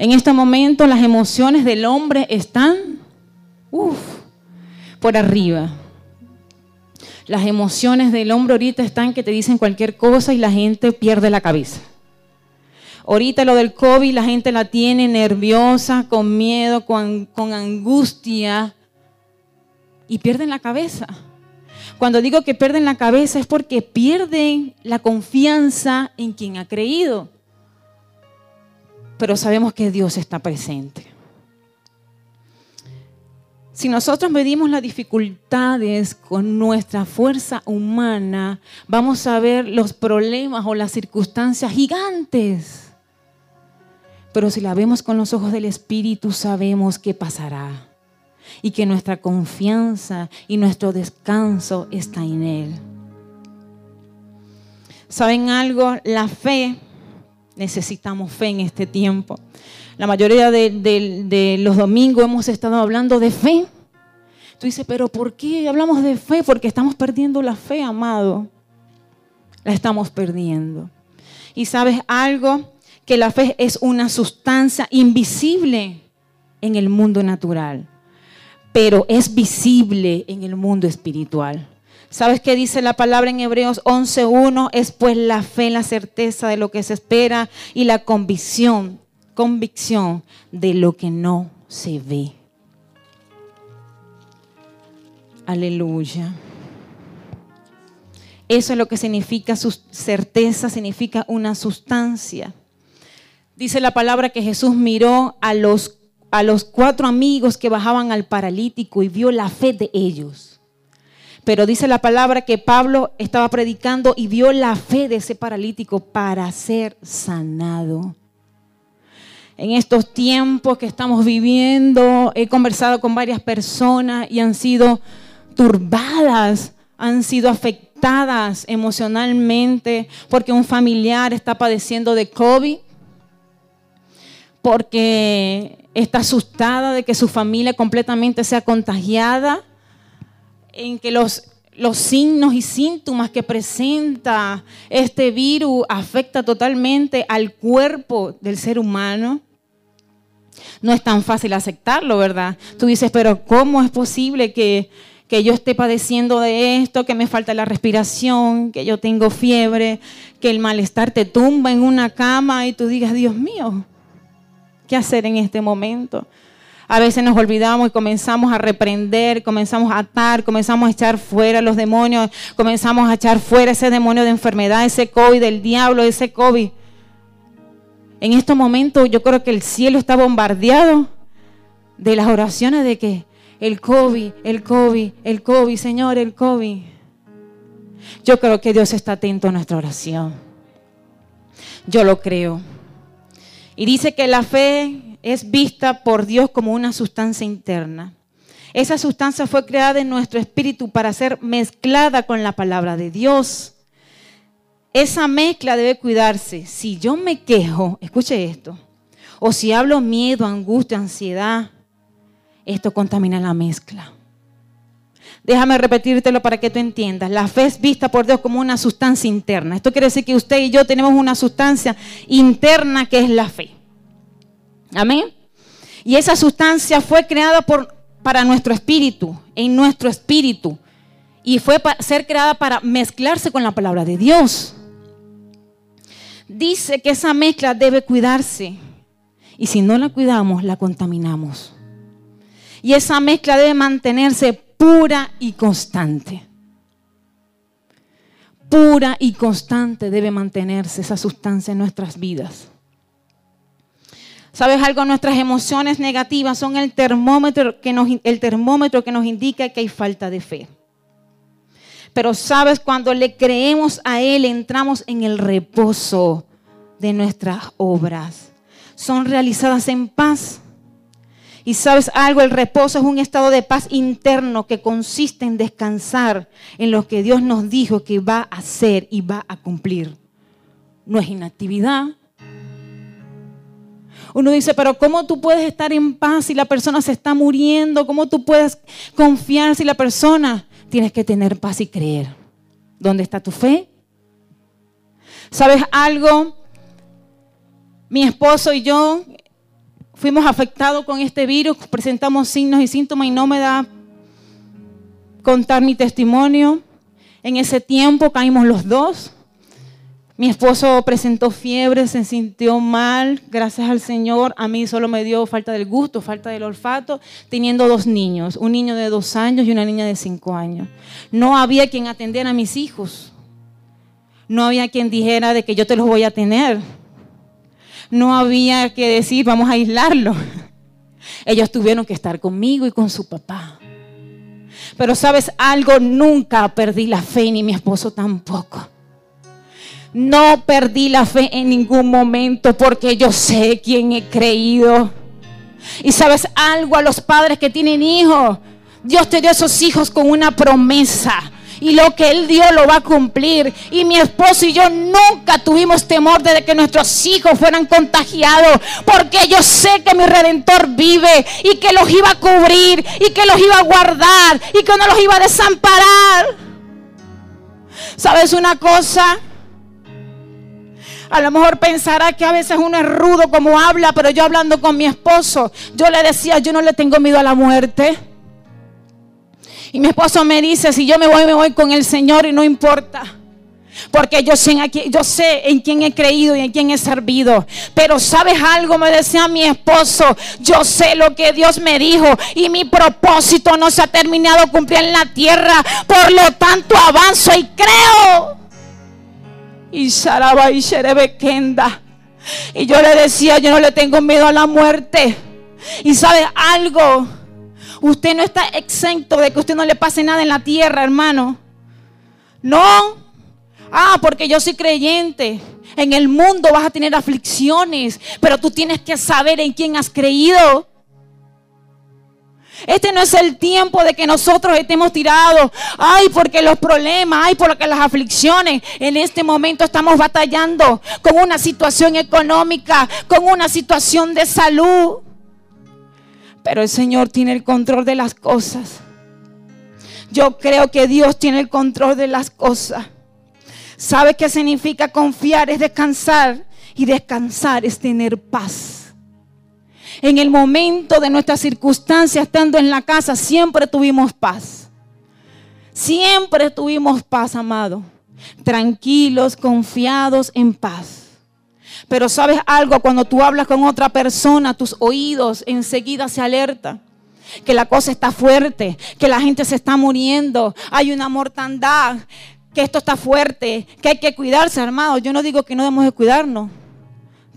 En este momento las emociones del hombre están por arriba. Las emociones del hombre ahorita están que te dicen cualquier cosa y la gente pierde la cabeza. Ahorita lo del COVID, la gente la tiene nerviosa, con miedo, con, con angustia y pierden la cabeza. Cuando digo que pierden la cabeza es porque pierden la confianza en quien ha creído. Pero sabemos que Dios está presente. Si nosotros medimos las dificultades con nuestra fuerza humana, vamos a ver los problemas o las circunstancias gigantes. Pero si la vemos con los ojos del Espíritu, sabemos qué pasará y que nuestra confianza y nuestro descanso está en Él. ¿Saben algo? La fe, necesitamos fe en este tiempo. La mayoría de, los domingos hemos estado hablando de fe. Tú dices, pero ¿por qué hablamos de fe? Porque estamos perdiendo la fe, amado. La estamos perdiendo. Y sabes algo, que la fe es una sustancia invisible en el mundo natural pero es visible en el mundo espiritual. ¿Sabes qué dice la palabra en Hebreos 11.1? Es pues la fe, la certeza de lo que se espera y la convicción, convicción de lo que no se ve. Aleluya. Eso es lo que significa certeza, significa una sustancia. Dice la palabra que Jesús miró a los a los cuatro amigos que bajaban al paralítico y vio la fe de ellos. Pero dice la palabra que Pablo estaba predicando y vio la fe de ese paralítico para ser sanado. En estos tiempos que estamos viviendo, he conversado con varias personas y han sido turbadas, han sido afectadas emocionalmente porque un familiar está padeciendo de COVID, porque está asustada de que su familia completamente sea contagiada, en que los, signos y síntomas que presenta este virus afecta totalmente al cuerpo del ser humano. No es tan fácil aceptarlo, ¿verdad? Tú dices, pero ¿cómo es posible que, que yo esté padeciendo de esto, que me falta la respiración, que yo tengo fiebre, que el malestar te tumba en una cama y tú digas, Dios mío, ¿Qué hacer en este momento? A veces nos olvidamos y comenzamos a reprender, comenzamos a atar, comenzamos a echar fuera los demonios, comenzamos a echar fuera ese demonio de enfermedad, ese COVID del diablo, ese COVID. En estos momentos yo creo que el cielo está bombardeado de las oraciones de que el COVID, el COVID, el COVID, Señor, el COVID. Yo creo que Dios está atento a nuestra oración. Yo lo creo. Y dice que la fe es vista por Dios como una sustancia interna. Esa sustancia fue creada en nuestro espíritu para ser mezclada con la palabra de Dios. Esa mezcla debe cuidarse. Si yo me quejo, escuche esto, o si hablo miedo, angustia, ansiedad, esto contamina la mezcla. Déjame repetírtelo para que tú entiendas. La fe es vista por Dios como una sustancia interna. Esto quiere decir que usted y yo tenemos una sustancia interna que es la fe. Amén. Y esa sustancia fue creada por, para nuestro espíritu, en nuestro espíritu. Y fue para ser creada para mezclarse con la palabra de Dios. Dice que esa mezcla debe cuidarse. Y si no la cuidamos, la contaminamos. Y esa mezcla debe mantenerse pura y constante. Pura y constante debe mantenerse esa sustancia en nuestras vidas. ¿Sabes algo? Nuestras emociones negativas son el termómetro que nos, el termómetro que nos indica que hay falta de fe. Pero sabes, cuando le creemos a Él, entramos en el reposo de nuestras obras. Son realizadas en paz. Y sabes algo, el reposo es un estado de paz interno que consiste en descansar en lo que Dios nos dijo que va a hacer y va a cumplir. No es inactividad. Uno dice, pero ¿cómo tú puedes estar en paz si la persona se está muriendo? ¿Cómo tú puedes confiar si la persona... Tienes que tener paz y creer. ¿Dónde está tu fe? ¿Sabes algo? Mi esposo y yo fuimos afectados con este virus, presentamos signos y síntomas y no me da contar mi testimonio. En ese tiempo caímos los dos. Mi esposo presentó fiebre, se sintió mal, gracias al Señor. A mí solo me dio falta del gusto, falta del olfato, teniendo dos niños, un niño de dos años y una niña de cinco años. No había quien atendiera a mis hijos. No había quien dijera de que yo te los voy a tener. No había que decir, vamos a aislarlo. Ellos tuvieron que estar conmigo y con su papá. Pero sabes algo, nunca perdí la fe, ni mi esposo tampoco. No perdí la fe en ningún momento porque yo sé quién he creído. Y sabes algo a los padres que tienen hijos. Dios te dio esos hijos con una promesa. Y lo que Él dio lo va a cumplir. Y mi esposo y yo nunca tuvimos temor de que nuestros hijos fueran contagiados. Porque yo sé que mi redentor vive. Y que los iba a cubrir. Y que los iba a guardar. Y que no los iba a desamparar. ¿Sabes una cosa? A lo mejor pensará que a veces uno es rudo como habla, pero yo hablando con mi esposo, yo le decía, yo no le tengo miedo a la muerte. Y mi esposo me dice, si yo me voy, me voy con el Señor y no importa. Porque yo sé, en quién he creído y en quién he servido. Pero sabes algo, me decía mi esposo, yo sé lo que Dios me dijo y mi propósito no se ha terminado cumplir en la tierra. Por lo tanto, avanzo y creo. Y. Y yo le decía, yo no le tengo miedo a la muerte. Y sabe algo, usted no está exento de que usted no le pase nada en la tierra, hermano. No. Ah, porque yo soy creyente. En el mundo vas a tener aflicciones, pero tú tienes que saber en quién has creído. Este no es el tiempo de que nosotros estemos tirados. Ay, porque los problemas, ay, porque las aflicciones. En este momento estamos batallando con una situación económica, con una situación de salud. Pero el Señor tiene el control de las cosas. Yo creo que Dios tiene el control de las cosas. ¿Sabe qué significa confiar? Es descansar. Y descansar es tener paz. En el momento de nuestra circunstancia, estando en la casa, siempre tuvimos paz. Siempre tuvimos paz, amado. Tranquilos, confiados, en paz. Pero sabes algo, cuando tú hablas con otra persona, tus oídos enseguida se alertan. Que la cosa está fuerte, que la gente se está muriendo, hay una mortandad, que esto está fuerte, que hay que cuidarse, hermano. Yo no digo que no debemos de cuidarnos.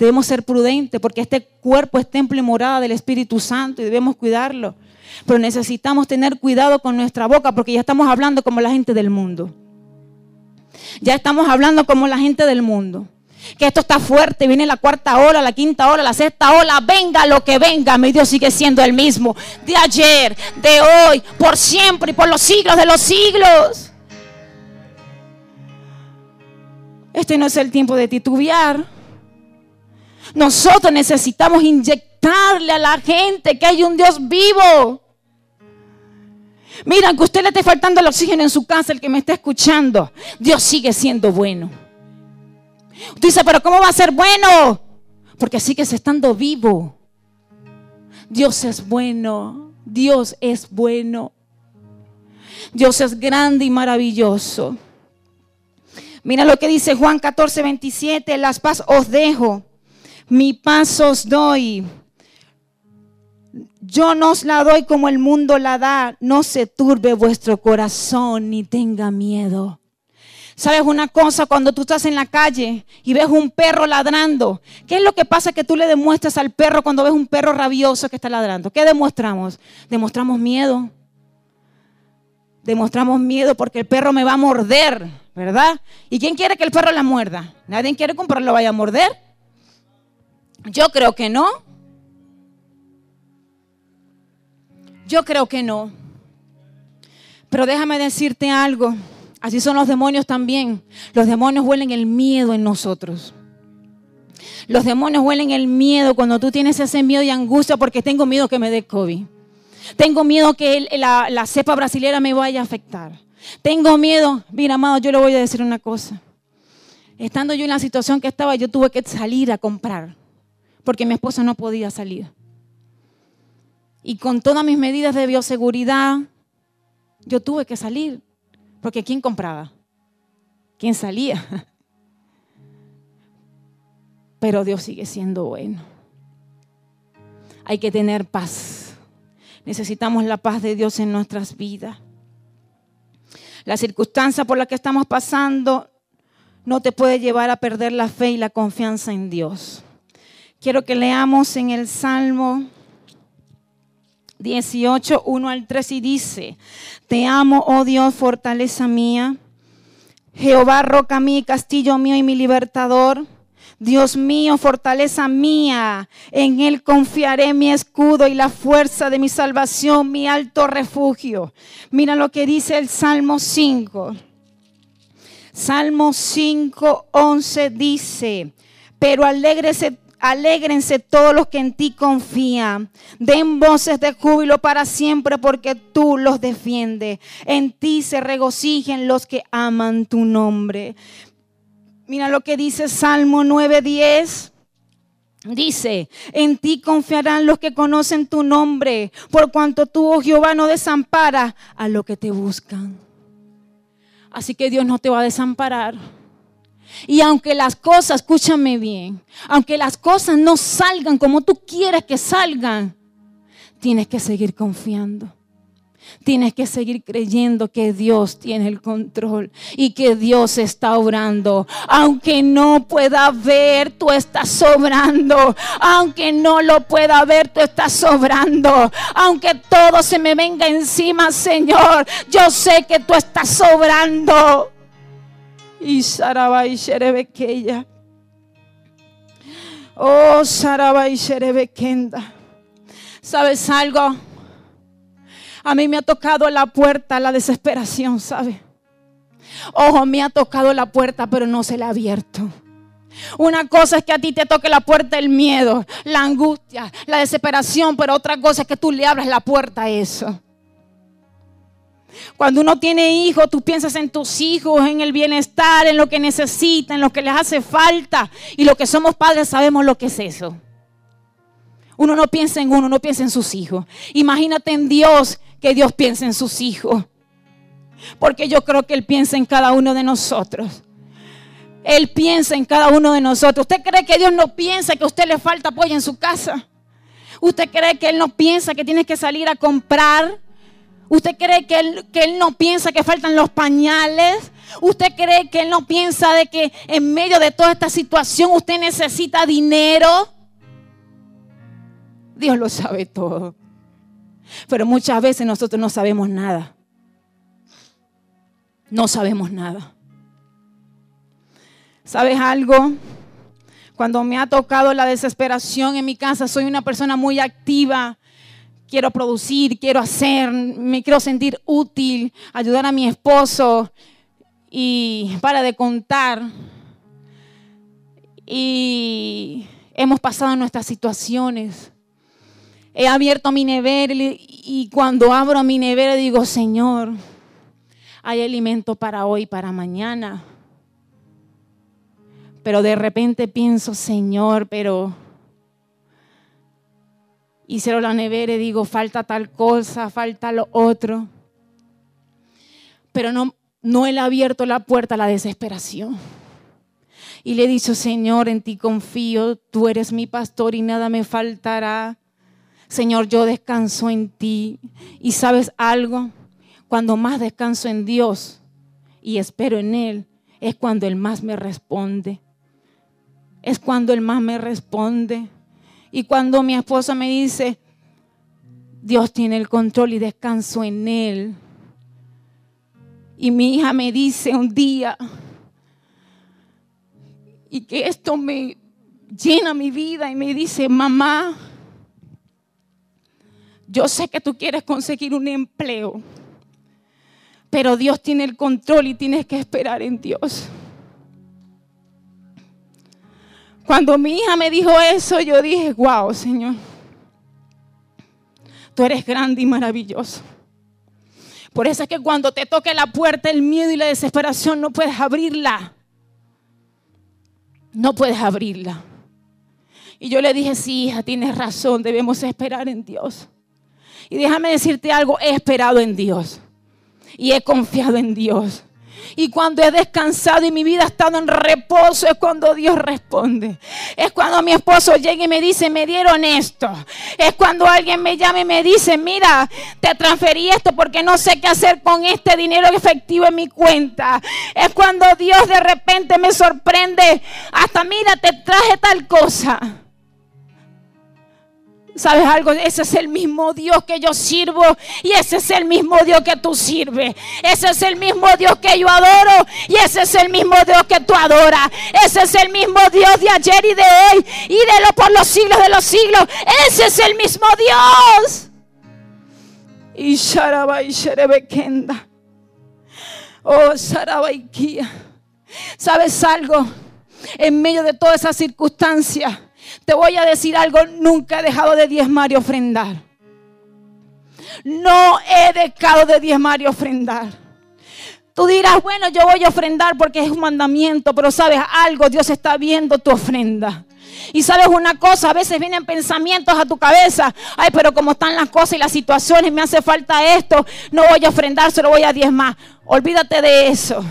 Debemos ser prudentes porque este cuerpo es templo y morada del Espíritu Santo y debemos cuidarlo. Pero necesitamos tener cuidado con nuestra boca porque ya estamos hablando como la gente del mundo. Ya estamos hablando como la gente del mundo. Que esto está fuerte, viene la cuarta hora, la quinta hora, la sexta hora, venga lo que venga, mi Dios sigue siendo el mismo. De ayer, de hoy, por siempre y por los siglos de los siglos. Este no es el tiempo de titubear. Nosotros necesitamos inyectarle a la gente que hay un Dios vivo. Mira, que usted le esté faltando el oxígeno en su casa, el que me está escuchando, Dios sigue siendo bueno. Usted dice, pero ¿cómo va a ser bueno? Porque sigue estando vivo. Dios es bueno. Dios es bueno. Dios es grande y maravilloso. Mira lo que dice Juan 14, 27. Las paz os dejo mi paz os doy. Yo no os la doy como el mundo la da. No se turbe vuestro corazón ni tenga miedo. ¿Sabes una cosa? Cuando tú estás en la calle y ves un perro ladrando, ¿qué es lo que pasa que tú le demuestras al perro cuando ves un perro rabioso que está ladrando? ¿Qué demostramos? Demostramos miedo. Demostramos miedo porque el perro me va a morder, ¿verdad? ¿Y quién quiere que el perro la muerda? ¿Nadie quiere que un perro lo vaya a morder? Yo creo que no. Yo creo que no. Pero déjame decirte algo. Así son los demonios también. Los demonios huelen el miedo en nosotros. Los demonios huelen el miedo cuando tú tienes ese miedo y angustia porque tengo miedo que me dé COVID. Tengo miedo que la, cepa brasilera me vaya a afectar. Tengo miedo. Mira, amado, yo le voy a decir una cosa. Estando yo en la situación que estaba, yo tuve que salir a comprar porque mi esposo no podía salir. Y con todas mis medidas de bioseguridad, yo tuve que salir. Porque ¿quién compraba? ¿Quién salía? Pero Dios sigue siendo bueno. Hay que tener paz. Necesitamos la paz de Dios en nuestras vidas. La circunstancia por la que estamos pasando no te puede llevar a perder la fe y la confianza en Dios. Quiero que leamos en el Salmo 18, 1 al 3 y dice, Te amo, oh Dios, fortaleza mía, Jehová, roca mía, castillo mío y mi libertador. Dios mío, fortaleza mía, en Él confiaré mi escudo y la fuerza de mi salvación, mi alto refugio. Mira lo que dice el Salmo 5. Salmo 5, 11 dice, pero alégrese Alégrense todos los que en ti confían. Den voces de júbilo para siempre porque tú los defiendes. En ti se regocijen los que aman tu nombre. Mira lo que dice Salmo 9:10. Dice, en ti confiarán los que conocen tu nombre, por cuanto tú, oh Jehová, no desamparas a los que te buscan. Así que Dios no te va a desamparar. Y aunque las cosas, escúchame bien, aunque las cosas no salgan como tú quieres que salgan, tienes que seguir confiando. Tienes que seguir creyendo que Dios tiene el control y que Dios está obrando. Aunque no pueda ver, tú estás sobrando. Aunque no lo pueda ver, tú estás sobrando. Aunque todo se me venga encima, Señor, yo sé que tú estás sobrando y Sarabai Sherebekeya. Oh, Sarabai Sherebekenda. ¿Sabes algo? A mí me ha tocado la puerta la desesperación, ¿sabe? Ojo, me ha tocado la puerta, pero no se la ha abierto. Una cosa es que a ti te toque la puerta el miedo, la angustia, la desesperación, pero otra cosa es que tú le abras la puerta a eso. Cuando uno tiene hijos, tú piensas en tus hijos, en el bienestar, en lo que necesitan, en lo que les hace falta. Y lo que somos padres sabemos lo que es eso. Uno no piensa en uno, no piensa en sus hijos. Imagínate en Dios que Dios piensa en sus hijos. Porque yo creo que Él piensa en cada uno de nosotros. Él piensa en cada uno de nosotros. ¿Usted cree que Dios no piensa que a usted le falta apoyo en su casa? ¿Usted cree que Él no piensa que tiene que salir a comprar? ¿Usted cree que él, que él no piensa que faltan los pañales? ¿Usted cree que Él no piensa de que en medio de toda esta situación usted necesita dinero? Dios lo sabe todo. Pero muchas veces nosotros no sabemos nada. No sabemos nada. ¿Sabes algo? Cuando me ha tocado la desesperación en mi casa, soy una persona muy activa quiero producir, quiero hacer, me quiero sentir útil, ayudar a mi esposo y para de contar. Y hemos pasado nuestras situaciones. He abierto mi nevera y cuando abro mi nevera digo, Señor, hay alimento para hoy, para mañana. Pero de repente pienso, Señor, pero y cierro la nevera y digo, falta tal cosa, falta lo otro. Pero no, no he abierto la puerta a la desesperación. Y le he dicho, Señor, en ti confío, tú eres mi pastor y nada me faltará. Señor, yo descanso en ti. Y sabes algo, cuando más descanso en Dios y espero en Él, es cuando Él más me responde. Es cuando Él más me responde. Y cuando mi esposa me dice, Dios tiene el control y descanso en Él. Y mi hija me dice un día, y que esto me llena mi vida y me dice, mamá, yo sé que tú quieres conseguir un empleo, pero Dios tiene el control y tienes que esperar en Dios. Cuando mi hija me dijo eso, yo dije, wow, Señor, tú eres grande y maravilloso. Por eso es que cuando te toque la puerta el miedo y la desesperación, no puedes abrirla. No puedes abrirla. Y yo le dije, sí, hija, tienes razón, debemos esperar en Dios. Y déjame decirte algo, he esperado en Dios y he confiado en Dios. Y cuando he descansado y mi vida ha estado en reposo es cuando Dios responde. Es cuando mi esposo llega y me dice, me dieron esto. Es cuando alguien me llama y me dice, mira, te transferí esto porque no sé qué hacer con este dinero efectivo en mi cuenta. Es cuando Dios de repente me sorprende. Hasta mira, te traje tal cosa. ¿Sabes algo? Ese es el mismo Dios que yo sirvo y ese es el mismo Dios que tú sirves. Ese es el mismo Dios que yo adoro y ese es el mismo Dios que tú adoras. Ese es el mismo Dios de ayer y de hoy y de lo por los siglos de los siglos. Ese es el mismo Dios. Y Sherebekenda. Oh, Sharabaikia. ¿Sabes algo? En medio de todas esas circunstancias te voy a decir algo, nunca he dejado de diezmar y ofrendar. No he dejado de diezmar y ofrendar. Tú dirás, bueno, yo voy a ofrendar porque es un mandamiento, pero sabes algo, Dios está viendo tu ofrenda. Y sabes una cosa, a veces vienen pensamientos a tu cabeza, ay, pero como están las cosas y las situaciones, me hace falta esto, no voy a ofrendar, solo voy a diezmar. Olvídate de eso.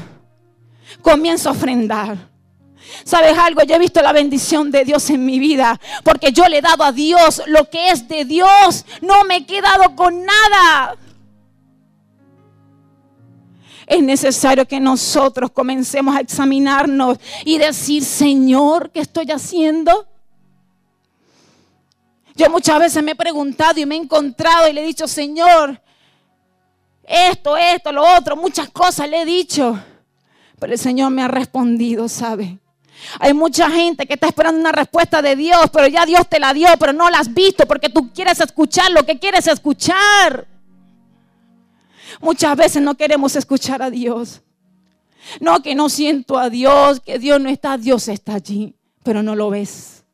Comienza a ofrendar. ¿Sabes algo? Yo he visto la bendición de Dios en mi vida porque yo le he dado a Dios lo que es de Dios. No me he quedado con nada. Es necesario que nosotros comencemos a examinarnos y decir, Señor, ¿qué estoy haciendo? Yo muchas veces me he preguntado y me he encontrado y le he dicho, Señor, esto, esto, lo otro, muchas cosas le he dicho. Pero el Señor me ha respondido, ¿sabe? Hay mucha gente que está esperando una respuesta de Dios, pero ya Dios te la dio, pero no la has visto porque tú quieres escuchar lo que quieres escuchar. Muchas veces no queremos escuchar a Dios. No, que no siento a Dios, que Dios no está, Dios está allí, pero no lo ves.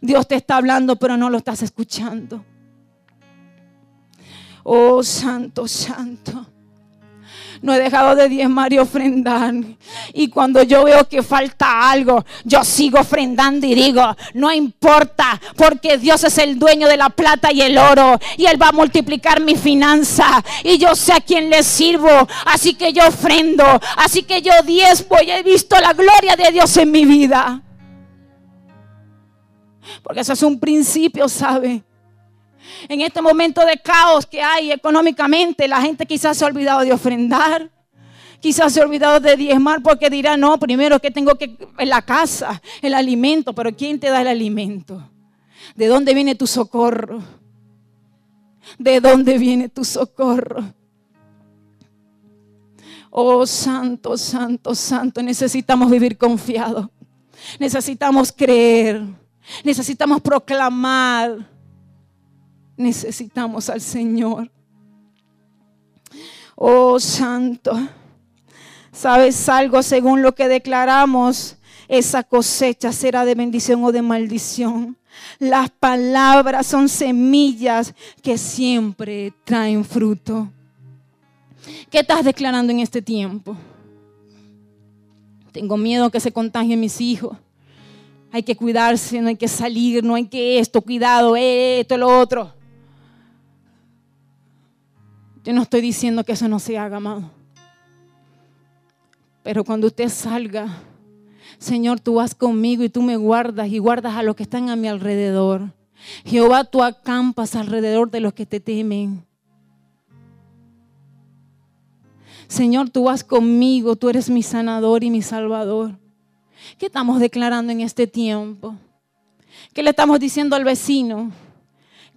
Dios te está hablando, pero no lo estás escuchando. Oh, santo, santo no he dejado de diezmar y ofrendar. Y cuando yo veo que falta algo, yo sigo ofrendando y digo, no importa, porque Dios es el dueño de la plata y el oro. Y Él va a multiplicar mi finanza. Y yo sé a quién le sirvo. Así que yo ofrendo. Así que yo diezmo y he visto la gloria de Dios en mi vida. Porque eso es un principio, ¿sabe? En este momento de caos que hay económicamente, la gente quizás se ha olvidado de ofrendar. Quizás se ha olvidado de diezmar porque dirá, no, primero que tengo que la casa, el alimento, pero ¿quién te da el alimento? ¿De dónde viene tu socorro? ¿De dónde viene tu socorro? Oh, santo, santo, santo, necesitamos vivir confiados. Necesitamos creer. Necesitamos proclamar necesitamos al Señor. Oh Santo, ¿sabes algo? Según lo que declaramos, esa cosecha será de bendición o de maldición. Las palabras son semillas que siempre traen fruto. ¿Qué estás declarando en este tiempo? Tengo miedo que se contagien mis hijos. Hay que cuidarse, no hay que salir, no hay que esto, cuidado, esto, lo otro. Yo no estoy diciendo que eso no se haga, amado. Pero cuando usted salga, Señor, tú vas conmigo y tú me guardas y guardas a los que están a mi alrededor. Jehová, tú acampas alrededor de los que te temen. Señor, tú vas conmigo, tú eres mi sanador y mi salvador. ¿Qué estamos declarando en este tiempo? ¿Qué le estamos diciendo al vecino?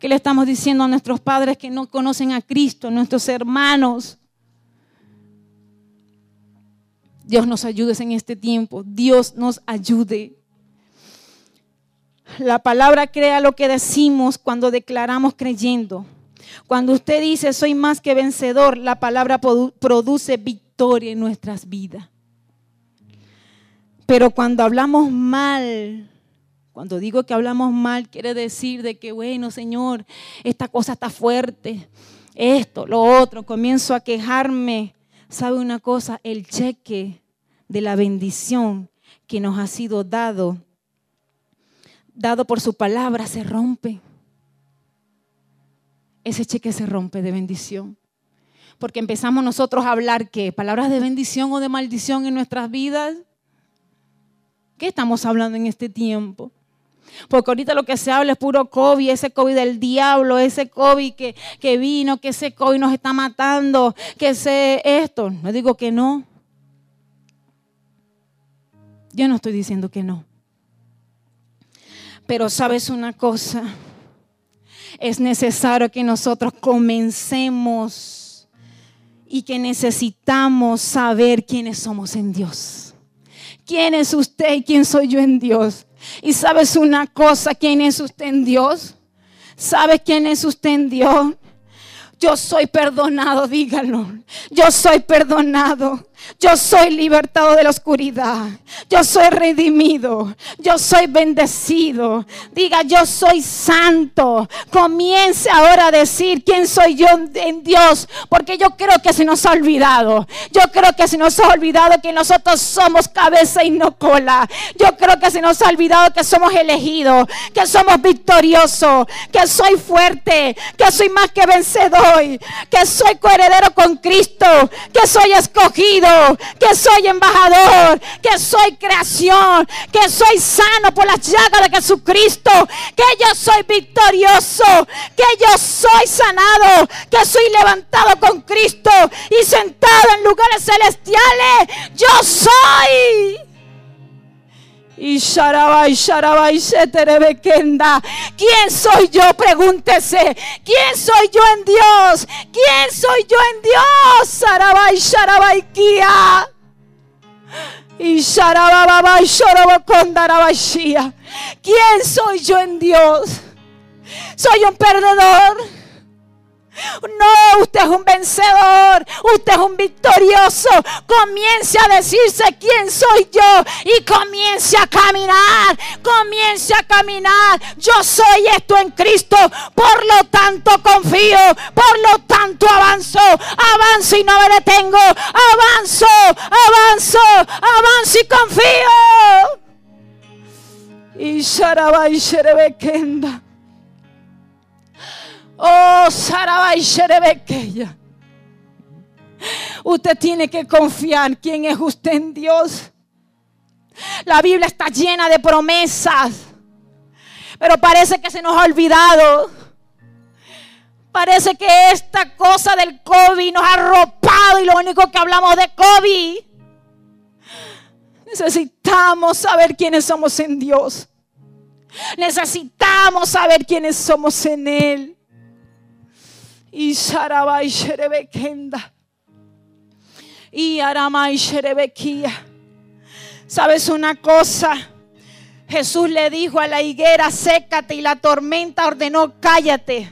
¿Qué le estamos diciendo a nuestros padres que no conocen a Cristo, nuestros hermanos? Dios nos ayude en este tiempo. Dios nos ayude. La palabra crea lo que decimos cuando declaramos creyendo. Cuando usted dice soy más que vencedor, la palabra produce victoria en nuestras vidas. Pero cuando hablamos mal cuando digo que hablamos mal, quiere decir de que, bueno, Señor, esta cosa está fuerte, esto, lo otro, comienzo a quejarme. ¿Sabe una cosa? El cheque de la bendición que nos ha sido dado, dado por su palabra, se rompe. ese cheque se rompe de bendición. Porque empezamos nosotros a hablar qué? Palabras de bendición o de maldición en nuestras vidas. ¿Qué estamos hablando en este tiempo? Porque ahorita lo que se habla es puro COVID, ese COVID del diablo, ese COVID que, que vino, que ese COVID nos está matando, que ese esto. No digo que no. Yo no estoy diciendo que no. Pero sabes una cosa, es necesario que nosotros comencemos y que necesitamos saber quiénes somos en Dios. ¿Quién es usted y quién soy yo en Dios? Y sabes una cosa, ¿quién es usted en Dios? ¿Sabe quién es usted en Dios? Yo soy perdonado, dígalo. Yo soy perdonado. Yo soy libertado de la oscuridad. Yo soy redimido. Yo soy bendecido. Diga, yo soy santo. Comience ahora a decir quién soy yo en Dios. Porque yo creo que se nos ha olvidado. Yo creo que se nos ha olvidado que nosotros somos cabeza y no cola. Yo creo que se nos ha olvidado que somos elegidos. Que somos victoriosos. Que soy fuerte. Que soy más que vencedor que soy coheredero con Cristo, que soy escogido, que soy embajador, que soy creación, que soy sano por las llagas de Jesucristo, que yo soy victorioso, que yo soy sanado, que soy levantado con Cristo y sentado en lugares celestiales. Yo soy. Y Sharabai, Sharabai. ¿Quién soy yo? Pregúntese. ¿Quién soy yo en Dios? ¿Quién soy yo en Dios? Sharabai, Sharabai, Kia. Y Sharababai, Sharabakondarabashia. ¿Quién soy yo en Dios? Soy un perdedor. No, usted es un vencedor, usted es un victorioso. Comience a decirse quién soy yo y comience a caminar, comience a caminar. Yo soy esto en Cristo, por lo tanto confío, por lo tanto avanzo, avanzo y no me detengo, avanzo, avanzo, avanzo y confío. Y Sharabai Sherebekenda. Oh, Sarabai Sherebekeya. Usted tiene que confiar quién es usted en Dios. La Biblia está llena de promesas, pero parece que se nos ha olvidado. Parece que esta cosa del COVID nos ha arropado y lo único que hablamos de COVID. Necesitamos saber quiénes somos en Dios. Necesitamos saber quiénes somos en Él. Y Sharabai Sherebekenda. Y Aramai Sherebekia. ¿Sabes una cosa? Jesús le dijo a la higuera, sécate y la tormenta ordenó, cállate.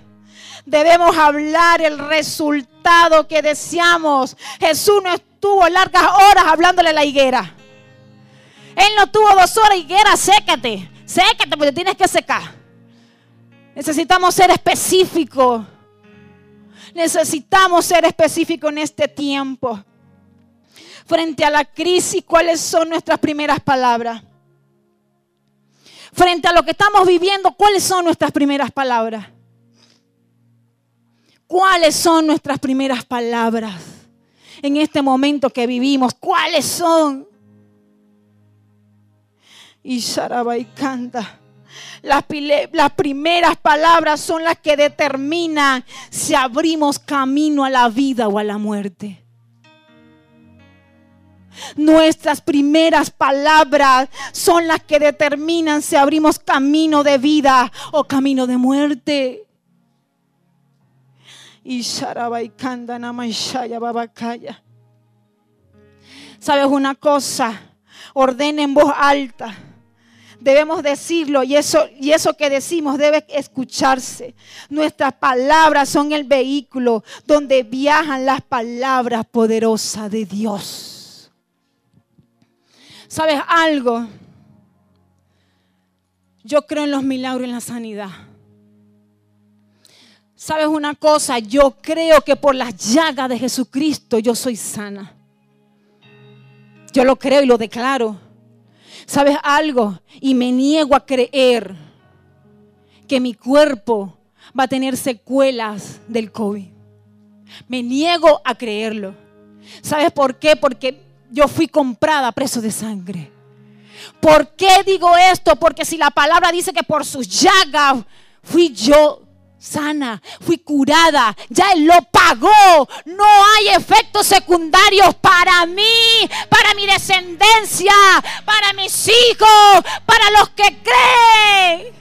Debemos hablar el resultado que deseamos. Jesús no estuvo largas horas hablándole a la higuera. Él no tuvo dos horas, higuera, sécate. Sécate porque tienes que secar. Necesitamos ser específicos. Necesitamos ser específicos en este tiempo. Frente a la crisis, ¿cuáles son nuestras primeras palabras? Frente a lo que estamos viviendo, ¿cuáles son nuestras primeras palabras? ¿Cuáles son nuestras primeras palabras en este momento que vivimos? ¿Cuáles son? Y Sharabai canta. Las, primeras palabras son las que determinan si abrimos camino a la vida o a la muerte. Nuestras primeras palabras son las que determinan si abrimos camino de vida o camino de muerte. Y ¿Sabes una cosa? Ordena en voz alta debemos decirlo y eso, y eso que decimos debe escucharse. Nuestras palabras son el vehículo donde viajan las palabras poderosas de Dios. ¿Sabes algo? Yo creo en los milagros y en la sanidad. ¿Sabes una cosa? Yo creo que por las llagas de Jesucristo yo soy sana. Yo lo creo y lo declaro. ¿Sabes algo? Y me niego a creer que mi cuerpo va a tener secuelas del COVID. Me niego a creerlo. ¿Sabes por qué? Porque yo fui comprada a precio de sangre. ¿Por qué digo esto? Porque si la palabra dice que por sus llagas fui yo sana, fui curada, ya Él lo pagó. No hay efectos secundarios para mí, para mi descendencia, para mis hijos, para los que creen.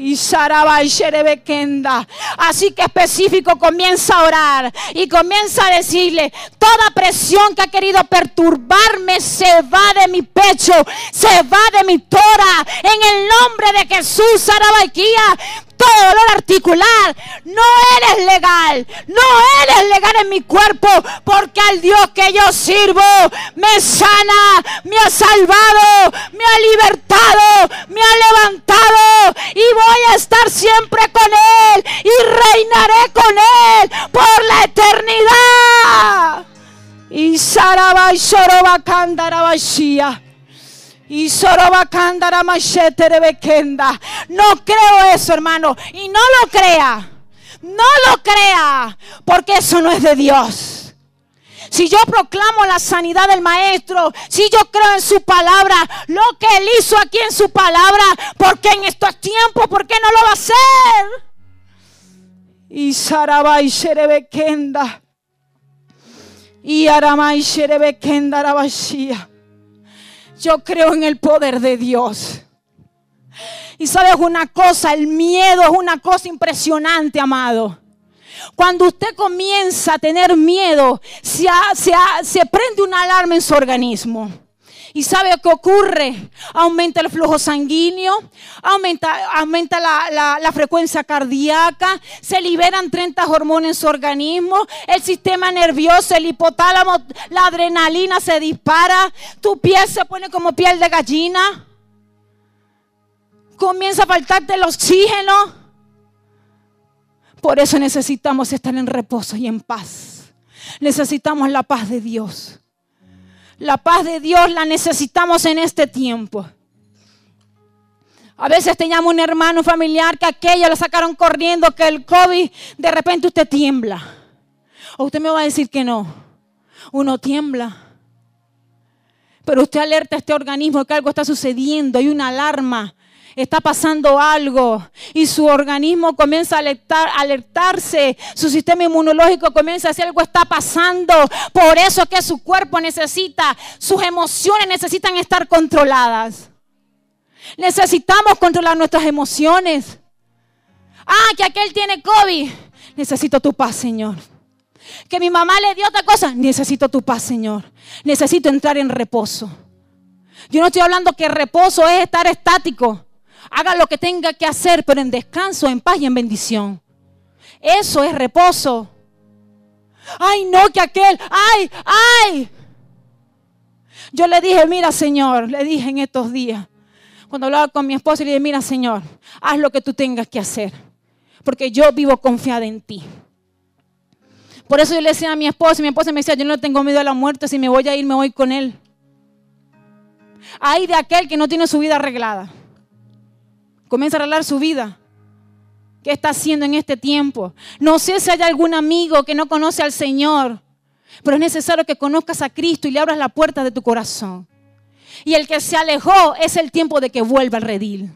Y Sherebekenda. Así que específico comienza a orar y comienza a decirle, toda presión que ha querido perturbarme se va de mi pecho, se va de mi tora. En el nombre de Jesús, Sarabaquía, todo dolor articular. No eres legal. No eres legal en mi cuerpo. Porque al Dios que yo sirvo me sana, me ha salvado, me ha libertado, me ha levantado. Y voy a estar siempre con Él. Y reinaré con Él por la eternidad. Y Saraba y Soroba y No creo eso, hermano. Y no lo crea. No lo crea. Porque eso no es de Dios. Si yo proclamo la sanidad del maestro, si yo creo en su palabra, lo que él hizo aquí en su palabra, porque en estos tiempos, ¿por qué no lo va a hacer? Y Sarabai Sherebekenda. Y Aramai Sherebekenda Arabashia. Yo creo en el poder de Dios. Y sabes una cosa, el miedo es una cosa impresionante, amado. Cuando usted comienza a tener miedo, se, se, prende una alarma en su organismo. ¿Y sabe qué ocurre? Aumenta el flujo sanguíneo, aumenta, aumenta la, la, frecuencia cardíaca, se liberan 30 hormonas en su organismo, el sistema nervioso, el hipotálamo, la adrenalina se dispara, tu piel se pone como piel de gallina, comienza a faltarte el oxígeno. Por eso necesitamos estar en reposo y en paz. Necesitamos la paz de Dios. La paz de Dios la necesitamos en este tiempo. A veces te llama un hermano familiar que aquella lo sacaron corriendo, que el COVID, de repente usted tiembla. O usted me va a decir que no. Uno tiembla. Pero usted alerta a este organismo que algo está sucediendo, hay una alarma está pasando algo y su organismo comienza a alertar, alertarse, su sistema inmunológico comienza a decir algo está pasando. Por eso es que su cuerpo necesita, sus emociones necesitan estar controladas. Necesitamos controlar nuestras emociones. Ah, que aquel tiene COVID. Necesito tu paz, Señor. Que mi mamá le dio otra cosa. Necesito tu paz, Señor. Necesito entrar en reposo. Yo no estoy hablando que reposo es estar estático haga lo que tenga que hacer, pero en descanso, en paz y en bendición. Eso es reposo. Ay, no, que aquel, ay, ay. Yo le dije, mira Señor, le dije en estos días, cuando hablaba con mi esposo, le dije, mira Señor, haz lo que tú tengas que hacer, porque yo vivo confiada en ti. Por eso yo le decía a mi esposo, y mi esposa me decía, yo no tengo miedo a la muerte, si me voy a ir, me voy con él. Hay de aquel que no tiene su vida arreglada. Comienza a arreglar su vida. ¿Qué está haciendo en este tiempo? No sé si hay algún amigo que no conoce al Señor, pero es necesario que conozcas a Cristo y le abras la puerta de tu corazón. Y el que se alejó es el tiempo de que vuelva al redil.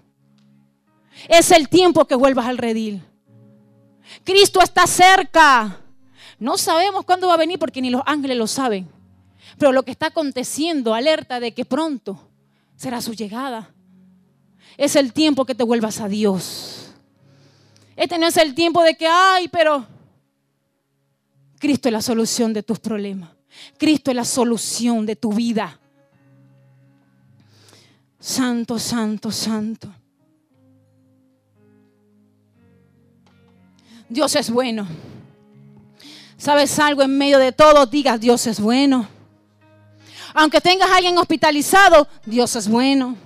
Es el tiempo que vuelvas al redil. Cristo está cerca. No sabemos cuándo va a venir porque ni los ángeles lo saben. Pero lo que está aconteciendo alerta de que pronto será su llegada. Es el tiempo que te vuelvas a Dios. Este no es el tiempo de que, ay, pero Cristo es la solución de tus problemas. Cristo es la solución de tu vida. Santo, santo, santo. Dios es bueno. ¿Sabes algo en medio de todo? Digas, Dios es bueno. Aunque tengas a alguien hospitalizado, Dios es bueno.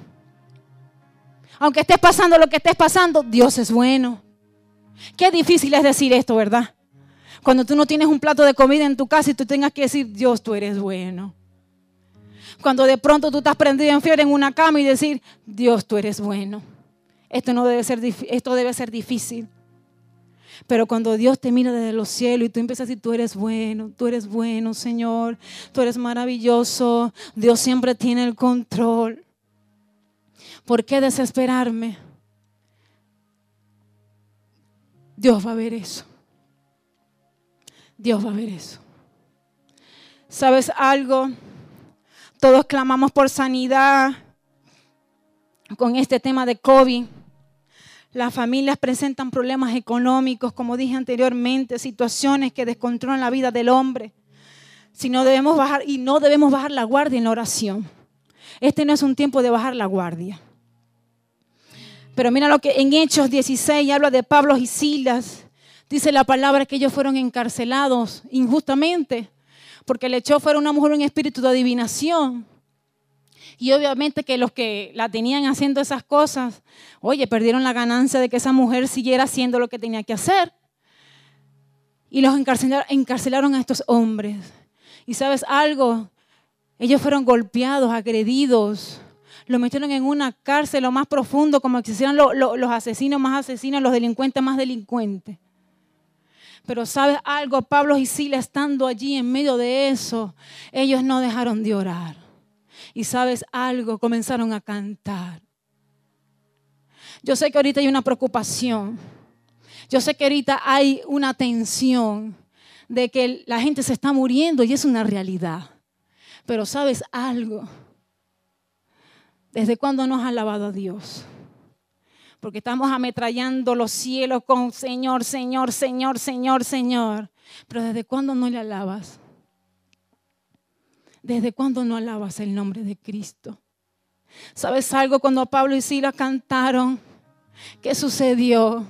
Aunque estés pasando lo que estés pasando, Dios es bueno. Qué difícil es decir esto, ¿verdad? Cuando tú no tienes un plato de comida en tu casa y tú tengas que decir, Dios, tú eres bueno. Cuando de pronto tú estás prendido en fiebre en una cama y decir, Dios, tú eres bueno. Esto, no debe ser, esto debe ser difícil. Pero cuando Dios te mira desde los cielos y tú empiezas a decir, tú eres bueno, tú eres bueno, Señor, tú eres maravilloso, Dios siempre tiene el control. ¿Por qué desesperarme? Dios va a ver eso. Dios va a ver eso. ¿Sabes algo? Todos clamamos por sanidad con este tema de COVID. Las familias presentan problemas económicos, como dije anteriormente, situaciones que descontrolan la vida del hombre. Si no debemos bajar y no debemos bajar la guardia en la oración. Este no es un tiempo de bajar la guardia. Pero mira lo que en Hechos 16 habla de Pablo y Silas. Dice la palabra que ellos fueron encarcelados injustamente porque le echó fuera una mujer un espíritu de adivinación. Y obviamente que los que la tenían haciendo esas cosas, oye, perdieron la ganancia de que esa mujer siguiera haciendo lo que tenía que hacer. Y los encarcelaron a estos hombres. Y sabes algo, ellos fueron golpeados, agredidos, lo metieron en una cárcel lo más profundo, como existieran los asesinos más asesinos, los delincuentes más delincuentes. Pero sabes algo, Pablo y Sila estando allí en medio de eso, ellos no dejaron de orar. Y sabes algo, comenzaron a cantar. Yo sé que ahorita hay una preocupación. Yo sé que ahorita hay una tensión de que la gente se está muriendo y es una realidad. Pero sabes algo, ¿Desde cuándo nos ha alabado a Dios? Porque estamos ametrallando los cielos con Señor, Señor, Señor, Señor, Señor. Pero ¿desde cuándo no le alabas? ¿Desde cuándo no alabas el nombre de Cristo? ¿Sabes algo? Cuando Pablo y Sila cantaron, ¿qué sucedió?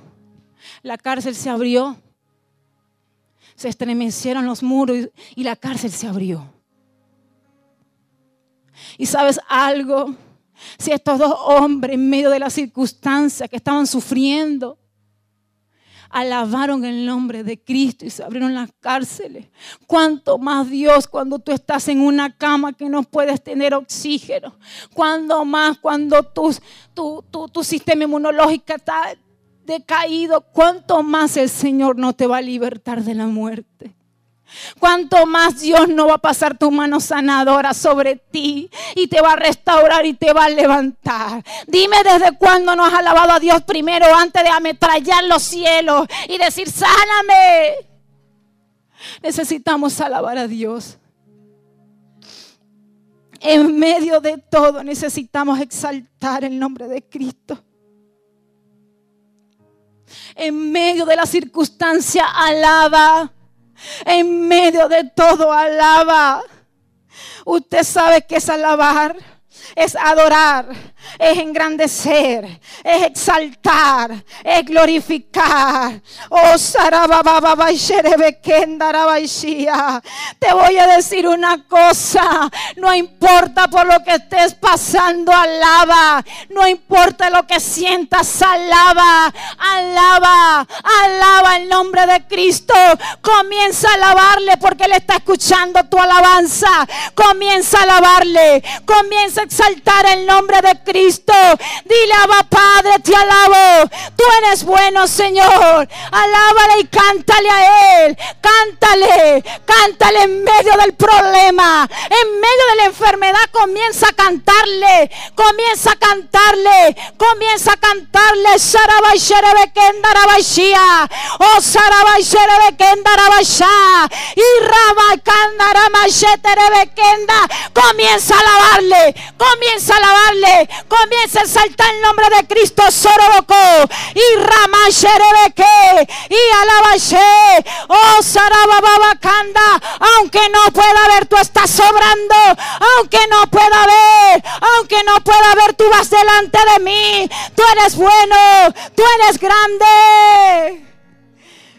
La cárcel se abrió. Se estremecieron los muros y la cárcel se abrió. ¿Y sabes algo? Si estos dos hombres en medio de las circunstancias que estaban sufriendo, alabaron el nombre de Cristo y se abrieron las cárceles. Cuánto más Dios cuando tú estás en una cama que no puedes tener oxígeno. Cuánto más cuando tu, tu, sistema inmunológico está decaído. Cuánto más el Señor no te va a libertar de la muerte. Cuanto más Dios no va a pasar tu mano sanadora sobre ti y te va a restaurar y te va a levantar. Dime desde cuándo no has alabado a Dios primero antes de ametrallar los cielos y decir, sáname. Necesitamos alabar a Dios. En medio de todo necesitamos exaltar el nombre de Cristo. En medio de la circunstancia, alaba. En medio de todo, alaba. Usted sabe que es alabar es adorar, es engrandecer, es exaltar, es glorificar. Oh, te voy a decir una cosa, no importa por lo que estés pasando, alaba, no importa lo que sientas, alaba, alaba, alaba el nombre de Cristo. Comienza a alabarle porque Él está escuchando tu alabanza. Comienza a alabarle, comienza a exaltar el nombre de Cristo. Dile, Abba Padre, te alabo. Tú eres bueno, Señor. Alábale y cántale a Él. Cántale, cántale en medio del problema. En medio de la enfermedad comienza a cantarle. Comienza a cantarle. Comienza a cantarle. Oh, Y Raba Comienza a alabarle. Comienza a alabarle. Comienza a exaltar el nombre de Cristo. Soroboko. Y Rama Sherebeke. Y Alabashe. Oh Sarabababakanda. Aunque no pueda ver, tú estás sobrando. Aunque no pueda ver. Aunque no pueda ver, tú vas delante de mí. Tú eres bueno. Tú eres grande.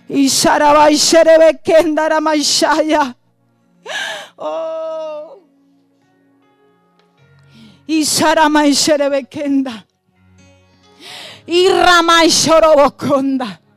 Y Sharabai Sherebeke Andaramashaya. Oh y Sharamai Sherebekenda. Y Shorobokonda.